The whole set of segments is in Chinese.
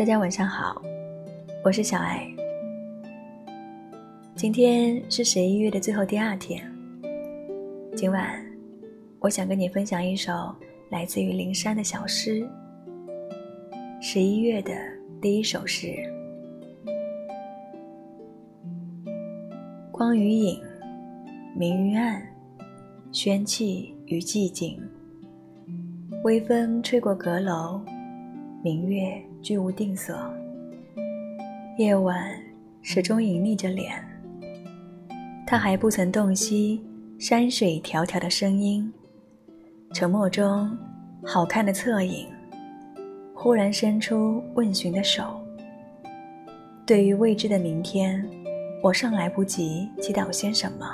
大家晚上好，我是小艾。今天是十一月的最后第二天，今晚我想跟你分享一首来自于灵山的小诗。十一月的第一首诗：光与影，明与暗，喧气与寂静。微风吹过阁楼。明月居无定所，夜晚始终隐匿着脸。他还不曾洞悉山水迢迢的声音。沉默中，好看的侧影，忽然伸出问询的手。对于未知的明天，我尚来不及祈祷些什么。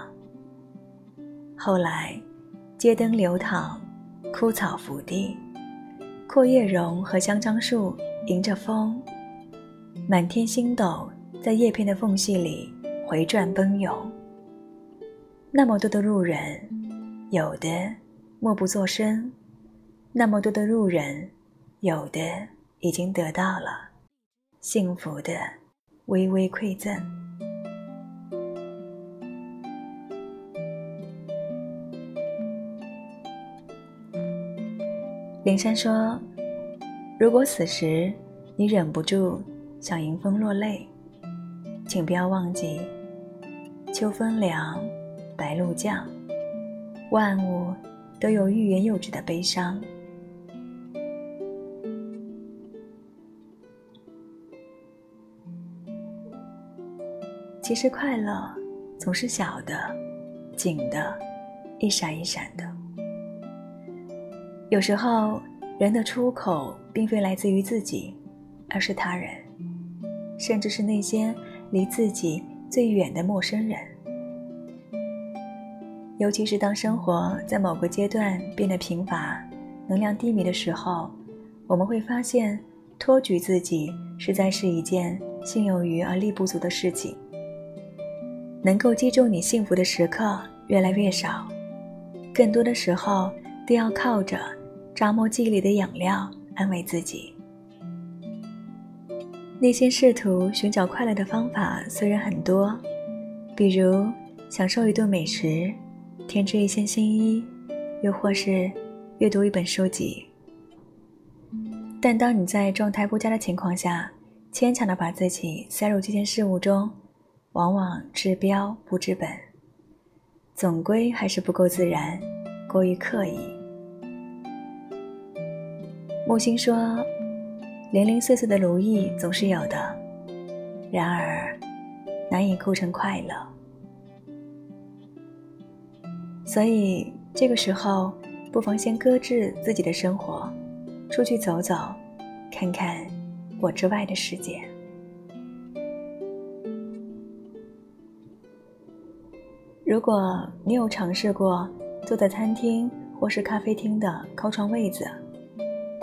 后来，街灯流淌，枯草伏地。阔叶榕和香樟树迎着风，满天星斗在叶片的缝隙里回转奔涌。那么多的路人，有的默不作声；那么多的路人，有的已经得到了幸福的微微馈赠。林珊说：“如果此时你忍不住想迎风落泪，请不要忘记，秋风凉，白露降，万物都有欲言又止的悲伤。其实快乐总是小的、紧的，一闪一闪的。”有时候，人的出口并非来自于自己，而是他人，甚至是那些离自己最远的陌生人。尤其是当生活在某个阶段变得贫乏、能量低迷的时候，我们会发现，托举自己实在是一件心有余而力不足的事情。能够击中你幸福的时刻越来越少，更多的时候都要靠着。扎磨记忆里的养料，安慰自己。内心试图寻找快乐的方法虽然很多，比如享受一顿美食，添置一件新衣，又或是阅读一本书籍。但当你在状态不佳的情况下，牵强的把自己塞入这件事物中，往往治标不治本，总归还是不够自然，过于刻意。木星说：“零零碎碎的如意总是有的，然而难以构成快乐。所以这个时候，不妨先搁置自己的生活，出去走走，看看我之外的世界。如果你有尝试过坐在餐厅或是咖啡厅的靠窗位子。”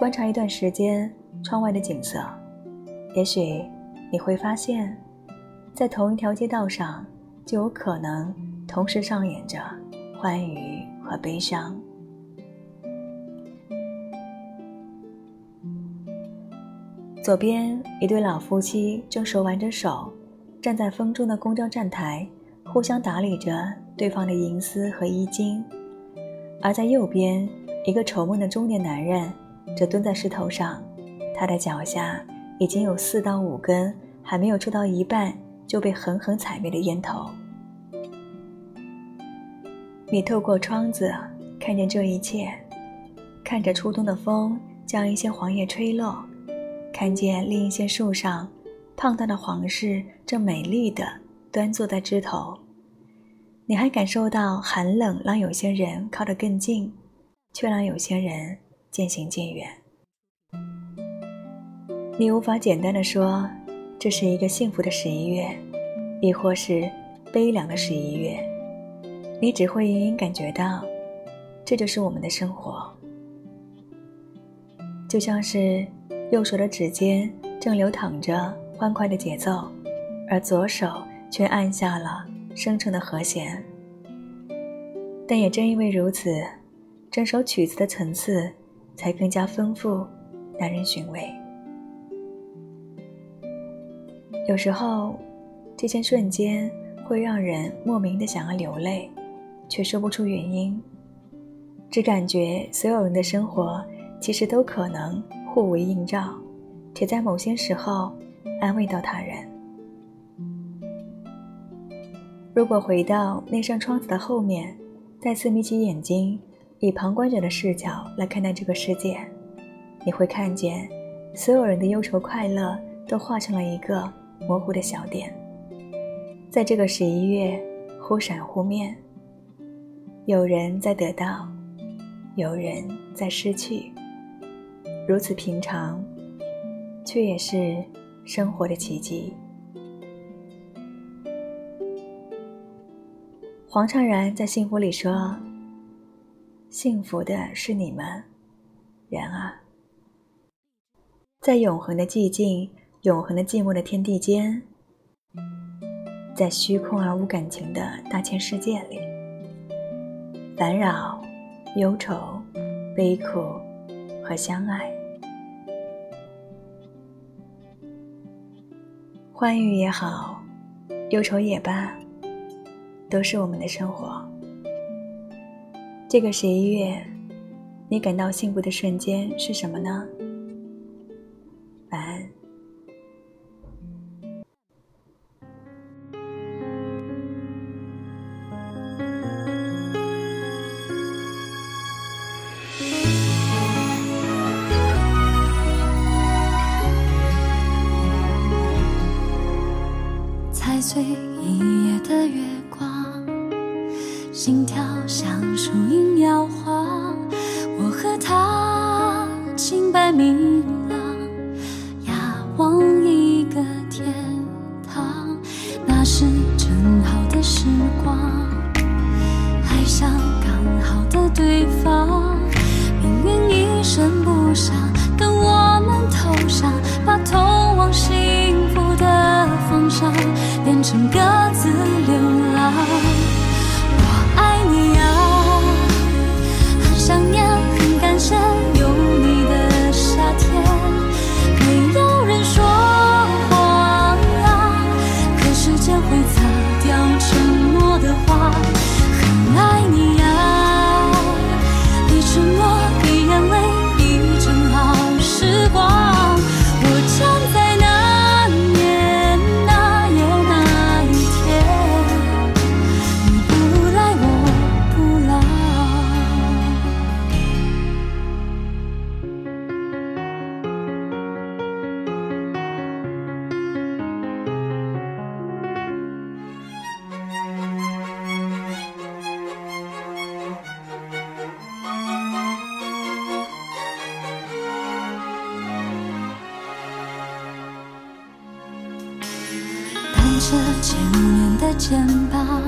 观察一段时间窗外的景色，也许你会发现，在同一条街道上，就有可能同时上演着欢愉和悲伤。左边一对老夫妻正手挽着手，站在风中的公交站台，互相打理着对方的银丝和衣襟；而在右边，一个愁闷的中年男人。这蹲在石头上，他的脚下已经有四到五根还没有抽到一半就被狠狠踩灭的烟头。你透过窗子看见这一切，看着初冬的风将一些黄叶吹落，看见另一些树上胖大的黄柿正美丽的端坐在枝头。你还感受到寒冷让有些人靠得更近，却让有些人。渐行渐远，你无法简单的说这是一个幸福的十一月，亦或是悲凉的十一月，你只会隐隐感觉到，这就是我们的生活，就像是右手的指尖正流淌着欢快的节奏，而左手却按下了深沉的和弦。但也正因为如此，整首曲子的层次。才更加丰富，耐人寻味。有时候，这些瞬间会让人莫名的想要流泪，却说不出原因，只感觉所有人的生活其实都可能互为映照，且在某些时候安慰到他人。如果回到那扇窗子的后面，再次眯起眼睛，以旁观者的视角来看待这个世界，你会看见所有人的忧愁快乐都化成了一个。模糊的小点，在这个十一月忽闪忽灭。有人在得到，有人在失去，如此平常，却也是生活的奇迹。黄灿然在《幸福》里说：“幸福的是你们，人啊，在永恒的寂静。”永恒的寂寞的天地间，在虚空而无感情的大千世界里，烦扰、忧愁、悲苦和相爱，欢愉也好，忧愁也罢，都是我们的生活。这个十一月，你感到幸福的瞬间是什么呢？晚安。碎一夜的月，心跳像树影摇晃。我和他清白明朗，仰望一个天堂。那是正好的时光，爱上刚好的对方。命运一声不响，跟我们头上，把通往幸福的方向。变成各自流浪，着前面的肩膀，